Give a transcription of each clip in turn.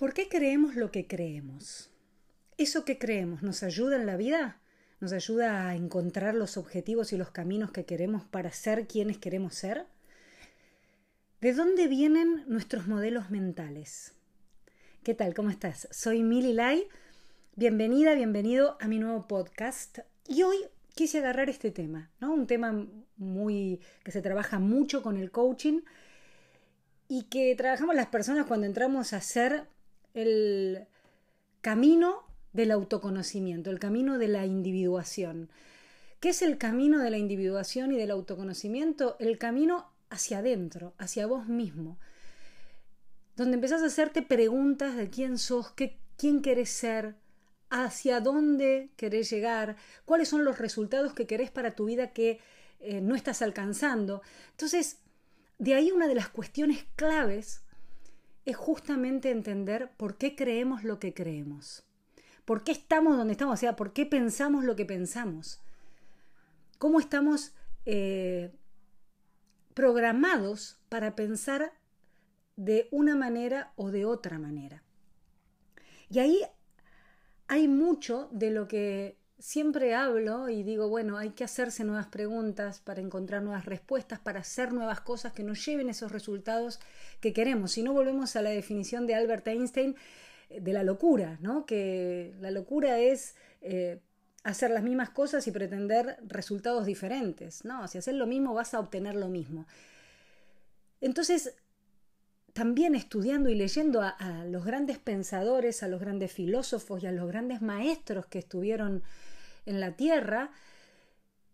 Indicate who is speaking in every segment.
Speaker 1: ¿Por qué creemos lo que creemos? ¿Eso que creemos nos ayuda en la vida? ¿Nos ayuda a encontrar los objetivos y los caminos que queremos para ser quienes queremos ser? ¿De dónde vienen nuestros modelos mentales? ¿Qué tal? ¿Cómo estás? Soy Mili Lai. Bienvenida, bienvenido a mi nuevo podcast. Y hoy quise agarrar este tema, ¿no? Un tema muy que se trabaja mucho con el coaching y que trabajamos las personas cuando entramos a hacer el camino del autoconocimiento, el camino de la individuación. ¿Qué es el camino de la individuación y del autoconocimiento? El camino hacia adentro, hacia vos mismo, donde empezás a hacerte preguntas de quién sos, qué, quién querés ser, hacia dónde querés llegar, cuáles son los resultados que querés para tu vida que eh, no estás alcanzando. Entonces, de ahí una de las cuestiones claves es justamente entender por qué creemos lo que creemos. ¿Por qué estamos donde estamos? O sea, ¿por qué pensamos lo que pensamos? ¿Cómo estamos eh, programados para pensar de una manera o de otra manera? Y ahí hay mucho de lo que siempre hablo y digo, bueno, hay que hacerse nuevas preguntas para encontrar nuevas respuestas, para hacer nuevas cosas que nos lleven esos resultados que queremos. Si no volvemos a la definición de Albert Einstein eh, de la locura, ¿no? Que la locura es eh, hacer las mismas cosas y pretender resultados diferentes, ¿no? Si haces lo mismo vas a obtener lo mismo. Entonces, también estudiando y leyendo a, a, los grandes pensadores, a los grandes filósofos y a los grandes maestros que estuvieron en la tierra,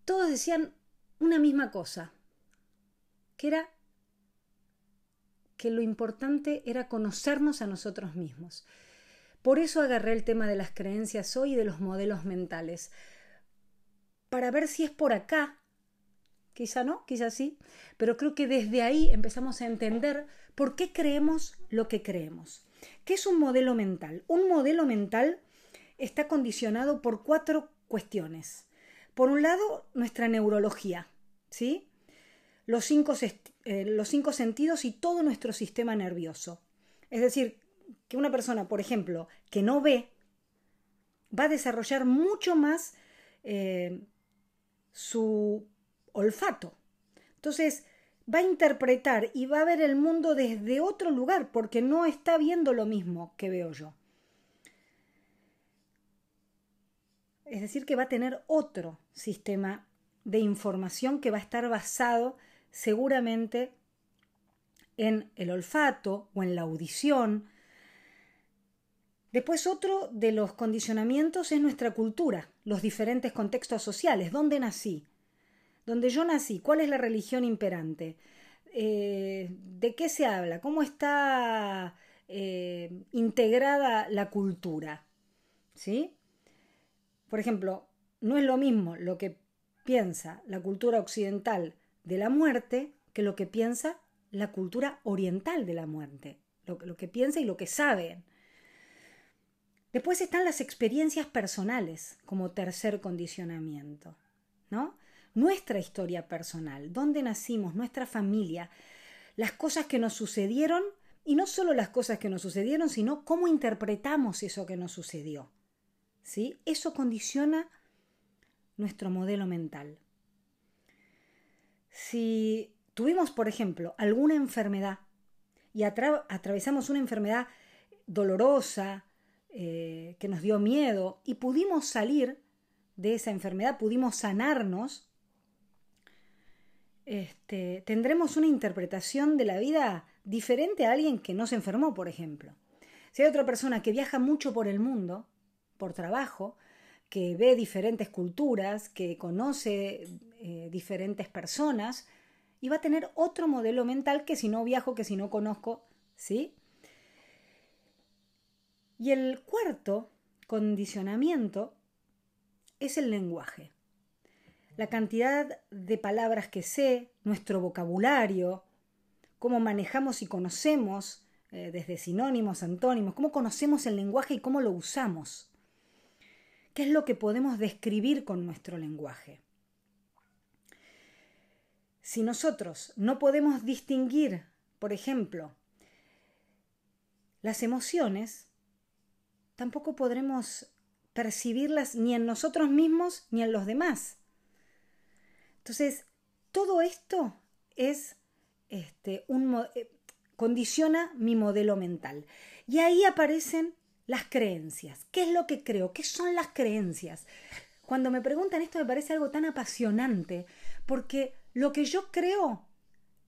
Speaker 1: todos decían una misma cosa, que era que lo importante era conocernos a nosotros mismos. Por eso agarré el tema de las creencias hoy y de los modelos mentales, para ver si es por acá, quizá no, quizá sí, pero creo que desde ahí empezamos a entender por qué creemos lo que creemos. ¿Qué es un modelo mental? Un modelo mental está condicionado por cuatro cuestiones. Por un lado, nuestra neurología, ¿sí? Los cinco, eh, los cinco sentidos y todo nuestro sistema nervioso. Es decir, que una persona, por ejemplo, que no ve, va a desarrollar mucho más eh, su olfato. Entonces, va a interpretar y va a ver el mundo desde otro lugar porque no está viendo lo mismo que veo yo. Es decir, que va a tener otro sistema de información que va a estar basado seguramente en el olfato o en la audición. Después otro de los condicionamientos es nuestra cultura, los diferentes contextos sociales, dónde nací, dónde yo nací, cuál es la religión imperante, eh, de qué se habla, cómo está eh, integrada la cultura. ¿Sí? Por ejemplo, no es lo mismo lo que piensa la cultura occidental de la muerte que lo que piensa la cultura oriental de la muerte, lo, que piensa y lo que sabe. Después están las experiencias personales como tercer condicionamiento, ¿no? Nuestra historia personal, dónde nacimos, nuestra familia, las cosas que nos sucedieron y no solo las cosas que nos sucedieron, sino cómo interpretamos eso que nos sucedió. ¿Sí? Eso condiciona nuestro modelo mental. Si tuvimos, por ejemplo, alguna enfermedad y atravesamos una enfermedad dolorosa, eh, que nos dio miedo, y pudimos salir de esa enfermedad, pudimos sanarnos, este, tendremos una interpretación de la vida diferente a alguien que no se enfermó, por ejemplo. Si hay otra persona que viaja mucho por el mundo, por trabajo, que ve diferentes culturas, que conoce eh, diferentes personas y va a tener otro modelo mental que si no viajo, que si no conozco, ¿sí? Y el cuarto condicionamiento es el lenguaje. La cantidad de palabras que sé, nuestro vocabulario, cómo manejamos y conocemos eh, desde sinónimos, antónimos, cómo conocemos el lenguaje y cómo lo usamos. ¿Qué es lo que podemos describir con nuestro lenguaje? Si nosotros no podemos distinguir, por ejemplo, las emociones tampoco podremos percibirlas ni en nosotros mismos ni en los demás. Entonces, todo esto es este, eh, condiciona mi modelo mental. Y ahí aparecen las creencias. ¿Qué es lo que creo? ¿Qué son las creencias? Cuando me preguntan esto me parece algo tan apasionante, porque lo que yo creo,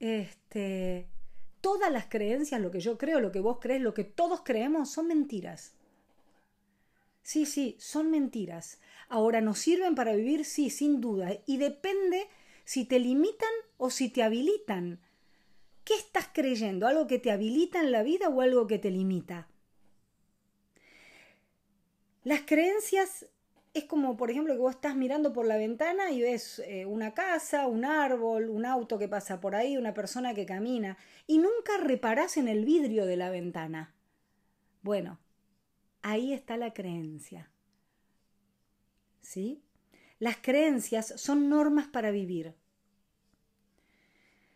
Speaker 1: este, todas las creencias, lo que yo creo, lo que vos crees, lo que todos creemos, son mentiras. Sí, sí, son mentiras. Ahora, ¿nos sirven para vivir? Sí, sin duda. Y depende si te limitan o si te habilitan. ¿Qué estás creyendo? ¿Algo que te habilita en la vida o algo que te limita? Las creencias es como, por ejemplo, que vos estás mirando por la ventana y ves eh, una casa, un árbol, un auto que pasa por ahí, una persona que camina, y nunca reparás en el vidrio de la ventana. Bueno, ahí está la creencia. ¿Sí? Las creencias son normas para vivir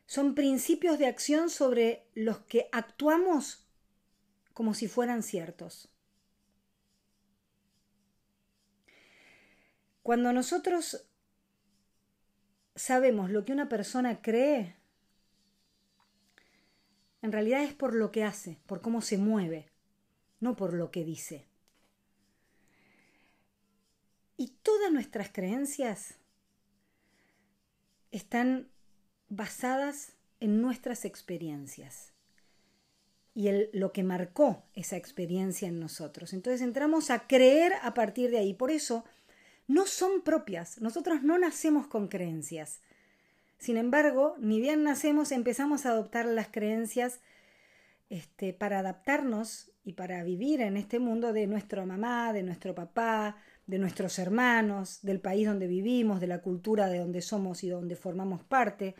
Speaker 1: son principios de acción sobre los que actuamos como si fueran ciertos. Cuando nosotros sabemos lo que una persona cree, en realidad es por lo que hace, por cómo se mueve, no por lo que dice. Y todas nuestras creencias están basadas en nuestras experiencias y el, lo que marcó esa experiencia en nosotros. Entonces entramos a creer a partir de ahí. Por eso no son propias. Nosotros no nacemos con creencias. Sin embargo, ni bien nacemos, empezamos a adoptar las creencias este, para adaptarnos y para vivir en este mundo de nuestra mamá, de nuestro papá, de nuestros hermanos, del país donde vivimos, de la cultura de donde somos y donde formamos parte.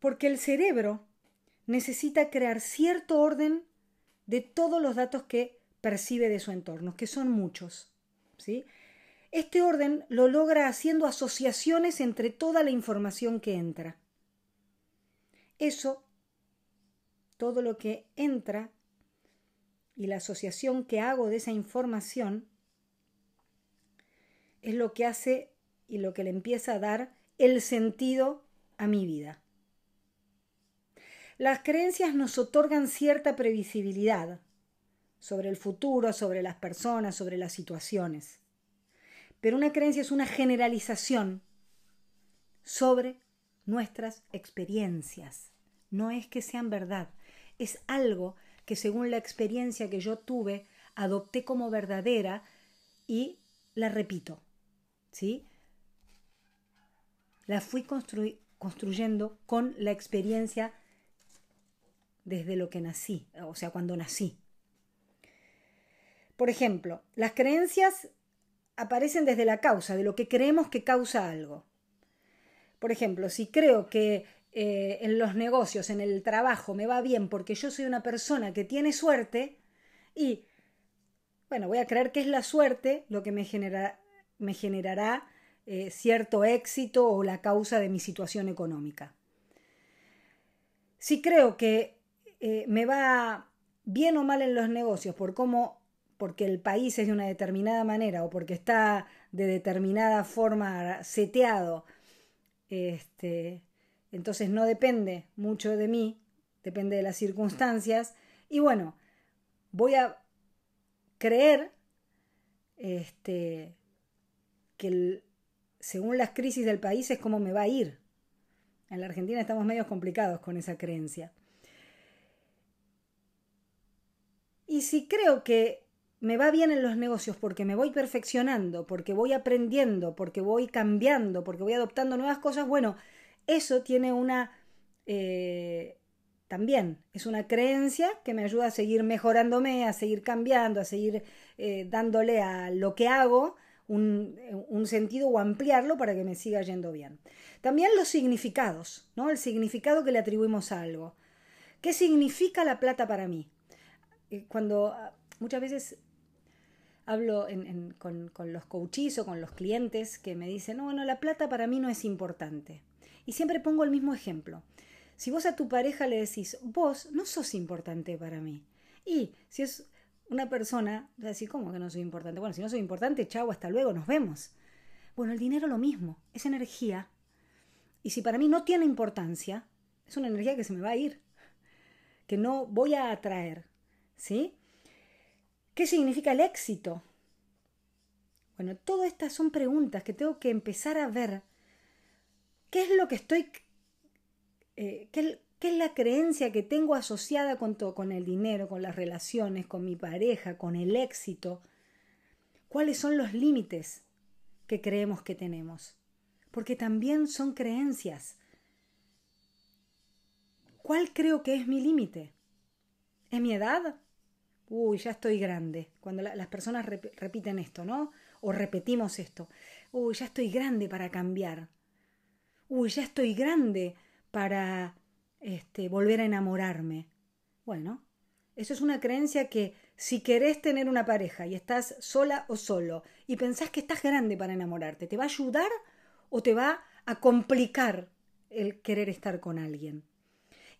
Speaker 1: porque el cerebro necesita crear cierto orden de todos los datos que percibe de su entorno, que son muchos. ¿sí? Este orden lo logra haciendo asociaciones entre toda la información que entra. Eso, todo lo que entra y la asociación que hago de esa información, es lo que hace y lo que le empieza a dar el sentido a mi vida. Las creencias nos otorgan cierta previsibilidad sobre el futuro, sobre las personas, sobre las situaciones. Pero una creencia es una generalización sobre nuestras experiencias. No es que sean verdad, es algo que según la experiencia que yo tuve, adopté como verdadera y la repito. ¿Sí? La fui construyendo con la experiencia desde lo que nací, o sea, cuando nací. Por ejemplo, las creencias aparecen desde la causa, de lo que creemos que causa algo. Por ejemplo, si creo que eh, en los negocios, en el trabajo, me va bien porque yo soy una persona que tiene suerte y, bueno, voy a creer que es la suerte lo que me, me generará eh, cierto éxito o la causa de mi situación económica. Si creo que eh, me va bien o mal en los negocios por cómo, porque el país es de una determinada manera o porque está de determinada forma seteado, este, entonces no depende mucho de mí, depende de las circunstancias, y bueno, voy a creer este, que según las crisis del país es como me va a ir. En la Argentina estamos medio complicados con esa creencia. Y si creo que me va bien en los negocios porque me voy perfeccionando, porque voy aprendiendo, porque voy cambiando, porque voy adoptando nuevas cosas, bueno, eso tiene una... Eh, también es una creencia que me ayuda a seguir mejorándome, a seguir cambiando, a seguir eh, dándole a lo que hago un, un, sentido o ampliarlo para que me siga yendo bien. También los significados, ¿no? El significado que le atribuimos a algo. ¿Qué significa la plata para mí? Eh, cuando ah, muchas veces hablo con, los coaches o con los clientes que me dicen, no, bueno, la plata para mí no es importante. Y siempre pongo el mismo ejemplo. Si vos a tu pareja le decís, vos no sos importante para mí. Y si es una persona, así como que no soy importante. Bueno, si no soy importante, chau, hasta luego, nos vemos. Bueno, el dinero lo mismo, es energía. Y si para mí no tiene importancia, es una energía que se me va a ir, que no voy a atraer. ¿Sí? ¿Qué significa el éxito? Bueno, todas estas son preguntas que tengo que empezar a ver. ¿Qué es lo que estoy... Eh, qué, es la creencia que tengo asociada con, todo, con el dinero, con las relaciones, con mi pareja, con el éxito? ¿Cuáles son los límites que creemos que tenemos? Porque también son creencias. ¿Cuál creo que es mi límite? ¿Es mi edad? Uy, ya estoy grande. Cuando las personas repiten esto, ¿no? o repetimos esto. Uy, ya estoy grande para cambiar. Uy, ya estoy grande para este, volver a enamorarme. Bueno, eso es una creencia que si querés tener una pareja y estás sola o solo y pensás que estás grande para enamorarte, ¿te va a ayudar o te va a complicar el querer estar con alguien?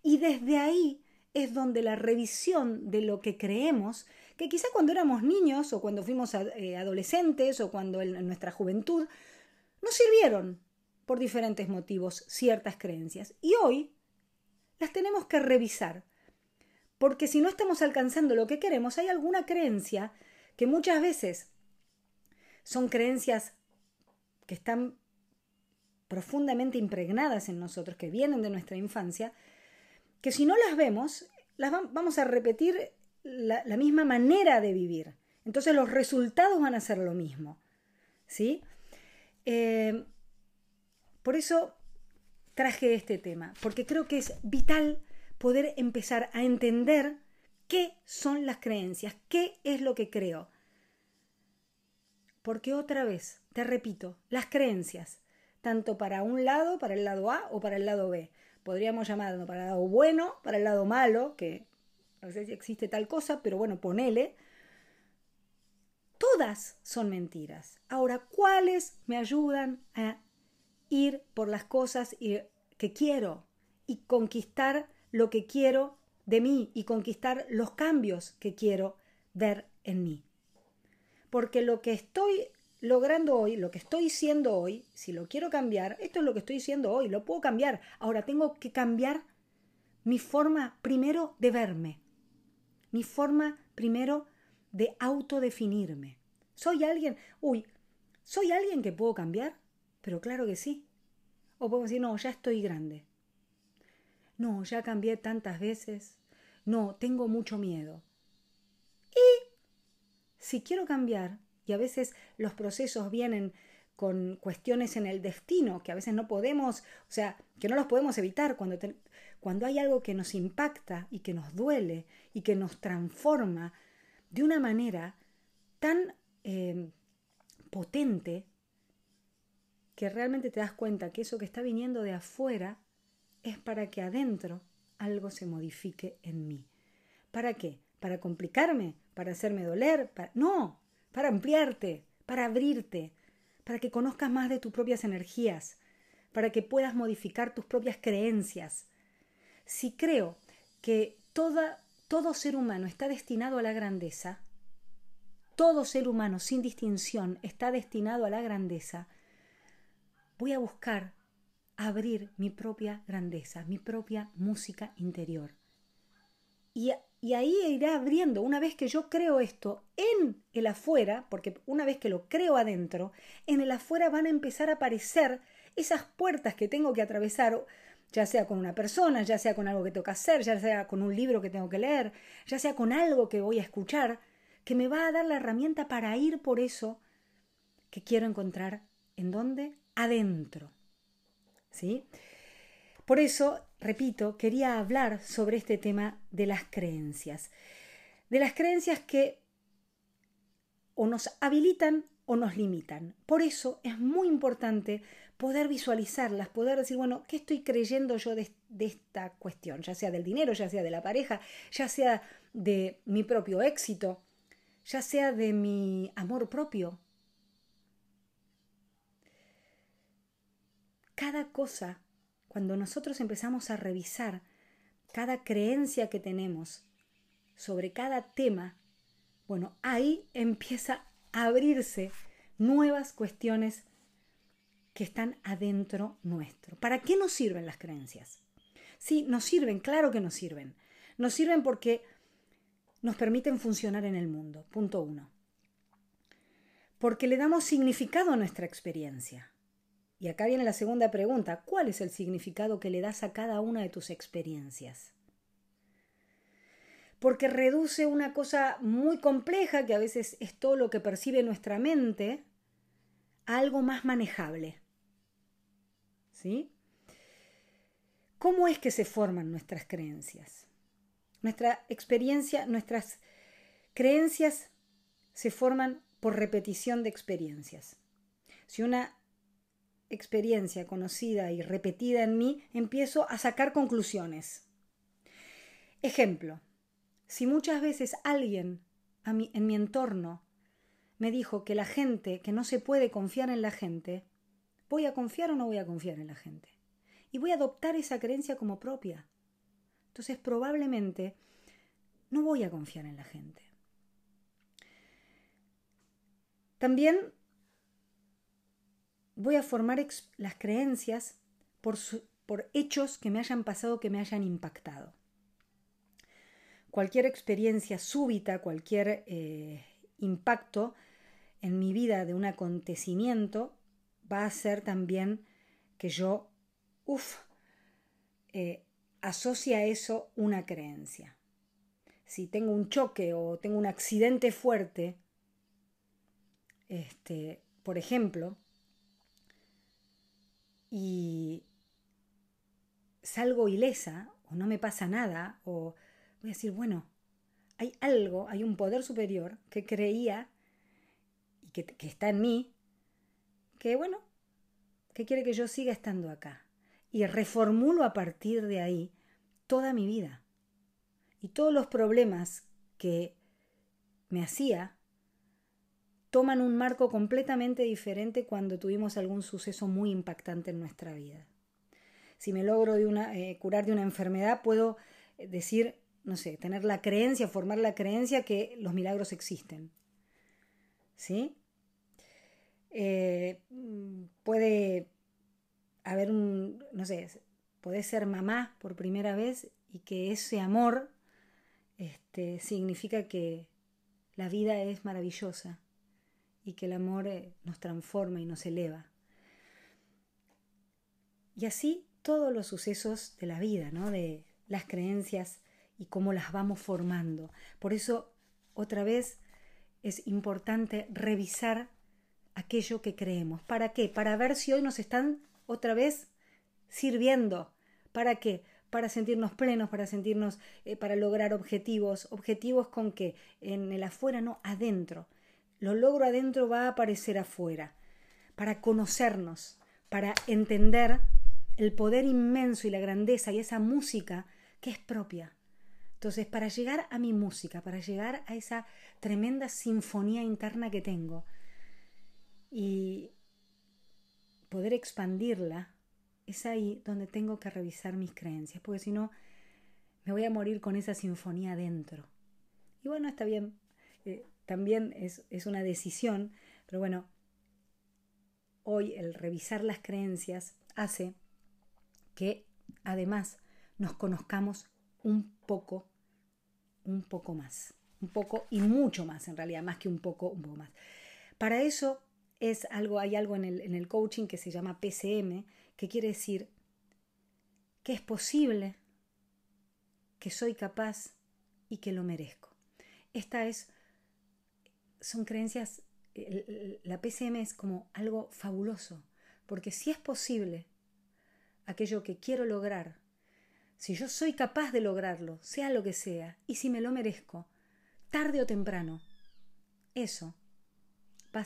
Speaker 1: Y desde ahí es donde la revisión de lo que creemos que quizá cuando éramos niños o cuando fuimos eh, adolescentes o cuando en nuestra juventud nos sirvieron por diferentes motivos ciertas creencias. Y hoy las tenemos que revisar. Porque si no estamos alcanzando lo que queremos, hay alguna creencia que muchas veces son creencias que están profundamente impregnadas en nosotros, que vienen de nuestra infancia, que si no las vemos, las vamos a repetir la, misma manera de vivir. Entonces los resultados van a ser lo mismo. ¿Sí? Eh, por eso traje este tema, porque creo que es vital poder empezar a entender qué son las creencias, qué es lo que creo. Porque otra vez, te repito, las creencias, tanto para un lado, para el lado A o para el lado B. Podríamos llamarlo para el lado bueno, para el lado malo, que no sé si existe tal cosa, pero bueno, ponele. Todas son mentiras. Ahora, ¿cuáles me ayudan a ir por las cosas que quiero y conquistar lo que quiero de mí y conquistar los cambios que quiero ver en mí? Porque lo que estoy logrando hoy, lo que estoy siendo hoy, si lo quiero cambiar, esto es lo que estoy siendo hoy, lo puedo cambiar. Ahora tengo que cambiar mi forma primero de verme mi forma primero de autodefinirme. ¿Soy alguien? Uy, ¿soy alguien que puedo cambiar? Pero claro que sí. O puedo decir, no, ya estoy grande. No, ya cambié tantas veces. No, tengo mucho miedo. Y si quiero cambiar, y a veces los procesos vienen con cuestiones en el destino que a veces no podemos, o sea, que no los podemos evitar cuando, cuando hay algo que nos impacta y que nos duele y que nos transforma de una manera tan eh, potente que realmente te das cuenta que eso que está viniendo de afuera es para que adentro algo se modifique en mí. ¿Para qué? ¿Para complicarme? ¿Para hacerme doler? No, para ampliarte, para abrirte, para que conozcas más de tus propias energías, para que puedas modificar tus propias creencias. Si creo que todo ser humano está destinado a la grandeza, todo ser humano sin distinción está destinado a la grandeza, voy a buscar abrir mi propia grandeza, mi propia música interior. Y y ahí irá abriendo, una vez que yo creo esto en el afuera, porque una vez que lo creo adentro, en el afuera van a empezar a aparecer esas puertas que tengo que atravesar, ya sea con una persona, ya sea con algo que tengo que hacer, ya sea con un libro que tengo que leer, ya sea con algo que voy a escuchar, que me va a dar la herramienta para ir por eso que quiero encontrar. ¿En dónde? Adentro. ¿Sí? Por eso, repito, quería hablar sobre este tema de las creencias. De las creencias que o nos habilitan o nos limitan. Por eso es muy importante poder visualizarlas, poder decir, bueno, ¿qué estoy creyendo yo de, esta cuestión? Ya sea del dinero, ya sea de la pareja, ya sea de mi propio éxito, ya sea de mi amor propio. Cada cosa cuando nosotros empezamos a revisar cada creencia que tenemos sobre cada tema, bueno, ahí empieza a abrirse nuevas cuestiones que están adentro nuestro. ¿Para qué nos sirven las creencias? Sí, nos sirven, claro que nos sirven. Nos sirven porque nos permiten funcionar en el mundo, punto uno. Porque le damos significado a nuestra experiencia. Y acá viene la segunda pregunta, ¿cuál es el significado que le das a cada una de tus experiencias? Porque reduce una cosa muy compleja, que a veces es todo lo que percibe nuestra mente, a algo más manejable. ¿Sí? ¿Cómo es que se forman nuestras creencias? Nuestra experiencia, nuestras creencias se forman por repetición de experiencias. Si una experiencia conocida y repetida en mí, empiezo a sacar conclusiones. Ejemplo, si muchas veces alguien en mi entorno me dijo que la gente, que no se puede confiar en la gente, ¿voy a confiar o no voy a confiar en la gente? Y voy a adoptar esa creencia como propia. Entonces probablemente no voy a confiar en la gente. También voy a formar las creencias por, por, hechos que me hayan pasado, que me hayan impactado. Cualquier experiencia súbita, cualquier eh, impacto en mi vida de un acontecimiento va a hacer también que yo, uff, eh, asocia a eso una creencia. Si tengo un choque o tengo un accidente fuerte, este, por ejemplo, y salgo ilesa o no me pasa nada o voy a decir, bueno, hay algo, hay un poder superior que creía y que, está en mí, que bueno, que quiere que yo siga estando acá. Y reformulo a partir de ahí toda mi vida. Y todos los problemas que me hacía toman un marco completamente diferente cuando tuvimos algún suceso muy impactante en nuestra vida. Si me logro eh, curar de una enfermedad, puedo eh, decir, no sé, tener la creencia, formar la creencia que los milagros existen. ¿Sí? Eh, puede haber un, no sé, puede ser mamá por primera vez y que ese amor este, significa que la vida es maravillosa y que el amor eh, nos transforma y nos eleva. Y así todos los sucesos de la vida, ¿no? de las creencias y cómo las vamos formando. Por eso, otra vez, es importante revisar aquello que creemos. ¿Para qué? Para ver si hoy nos están otra vez sirviendo. ¿Para qué? Para sentirnos plenos, para sentirnos, eh, para lograr objetivos. Objetivos con que en el afuera, no, adentro. Lo logro adentro va a aparecer afuera. Para conocernos, para entender el poder inmenso y la grandeza y esa música que es propia. Entonces, para llegar a mi música, para llegar a esa tremenda sinfonía interna que tengo y poder expandirla, es ahí donde tengo que revisar mis creencias, porque si no, me voy a morir con esa sinfonía dentro. Y bueno, está bien, eh, también es, es una decisión, pero bueno, hoy el revisar las creencias hace que además nos conozcamos un poco, un poco más, un poco y mucho más en realidad, más que un poco, un poco más. Para eso es algo, hay algo en el, en el coaching que se llama PCM, que quiere decir que es posible, que soy capaz y que lo merezco. Esta es son creencias, la PCM es como algo fabuloso, porque si es posible aquello que quiero lograr, si yo soy capaz de lograrlo, sea lo que sea, y si me lo merezco, tarde o temprano, eso va,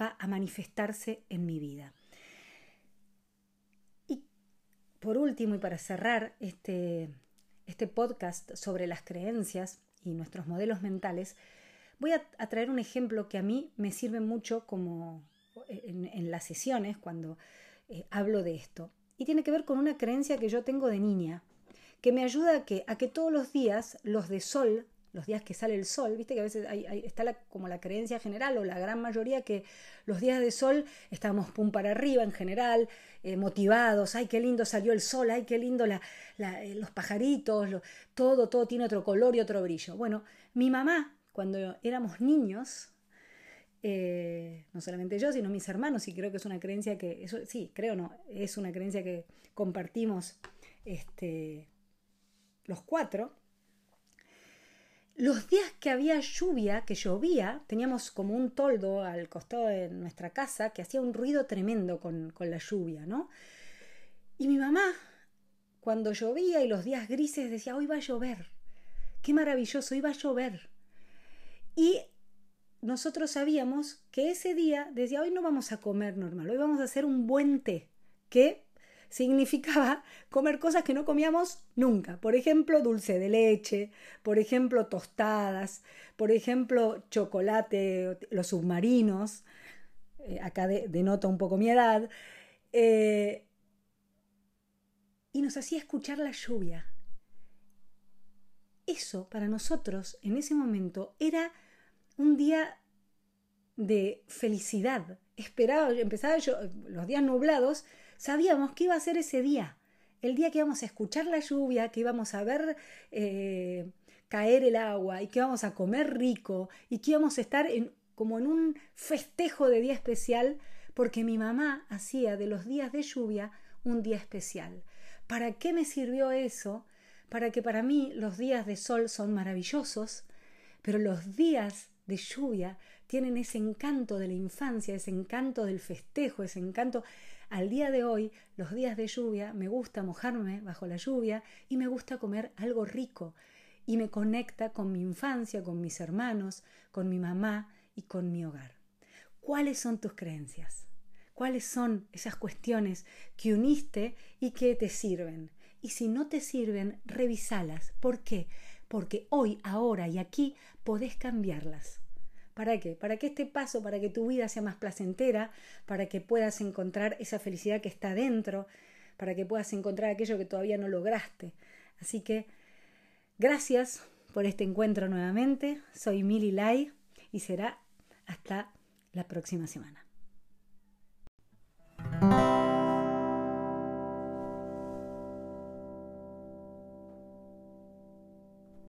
Speaker 1: va a manifestarse en mi vida. Y por último, y para cerrar este, este podcast sobre las creencias y nuestros modelos mentales, Voy a, traer un ejemplo que a mí me sirve mucho como en, las sesiones cuando eh, hablo de esto. y tiene que ver con una creencia que yo tengo de niña, que me ayuda a que, a que todos los días, los de sol, los días que sale el sol, viste que a veces hay, está como la creencia general o la gran mayoría que los días de sol estamos pum para arriba en general, eh, motivados, ay, qué lindo salió el sol, ay, qué lindo la, eh, los pajaritos, todo, todo tiene otro color y otro brillo. Bueno, mi mamá, cuando éramos niños, eh, no solamente yo, sino mis hermanos, y creo que es una creencia que, eso, sí, creo no, es una creencia que compartimos este, los cuatro. Los días que había lluvia, que llovía, teníamos como un toldo al costado de nuestra casa que hacía un ruido tremendo con, con la lluvia, ¿no? Y mi mamá, cuando llovía y los días grises, decía, hoy va a llover, qué maravilloso, iba a llover. Y nosotros sabíamos que ese día, decía, hoy no vamos a comer normal, hoy vamos a hacer un buen té, que significaba comer cosas que no comíamos nunca. Por ejemplo, dulce de leche, por ejemplo, tostadas, por ejemplo, chocolate, los submarinos. Eh, acá denota un poco mi edad. Eh, y nos hacía escuchar la lluvia. Eso para nosotros en ese momento era un día de felicidad. Esperaba, empezaba yo, los días nublados, sabíamos que iba a ser ese día, el día que íbamos a escuchar la lluvia, que íbamos a ver eh, caer el agua y que íbamos a comer rico y que íbamos a estar como en un festejo de día especial, porque mi mamá hacía de los días de lluvia un día especial. ¿Para qué me sirvió eso? Para que para mí los días de sol son maravillosos, pero los días de lluvia tienen ese encanto de la infancia, ese encanto del festejo, ese encanto. Al día de hoy, los días de lluvia, me gusta mojarme bajo la lluvia y me gusta comer algo rico y me conecta con mi infancia, con mis hermanos, con mi mamá y con mi hogar. ¿Cuáles son tus creencias? ¿Cuáles son esas cuestiones que uniste y que te sirven? Y si no te sirven, revisalas. ¿Por qué? Porque hoy, ahora y aquí podés cambiarlas. ¿Para qué? Para que este paso, para que tu vida sea más placentera, para que puedas encontrar esa felicidad que está dentro, para que puedas encontrar aquello que todavía no lograste. Así que gracias por este encuentro nuevamente. Soy Mili Lai y será hasta la próxima semana.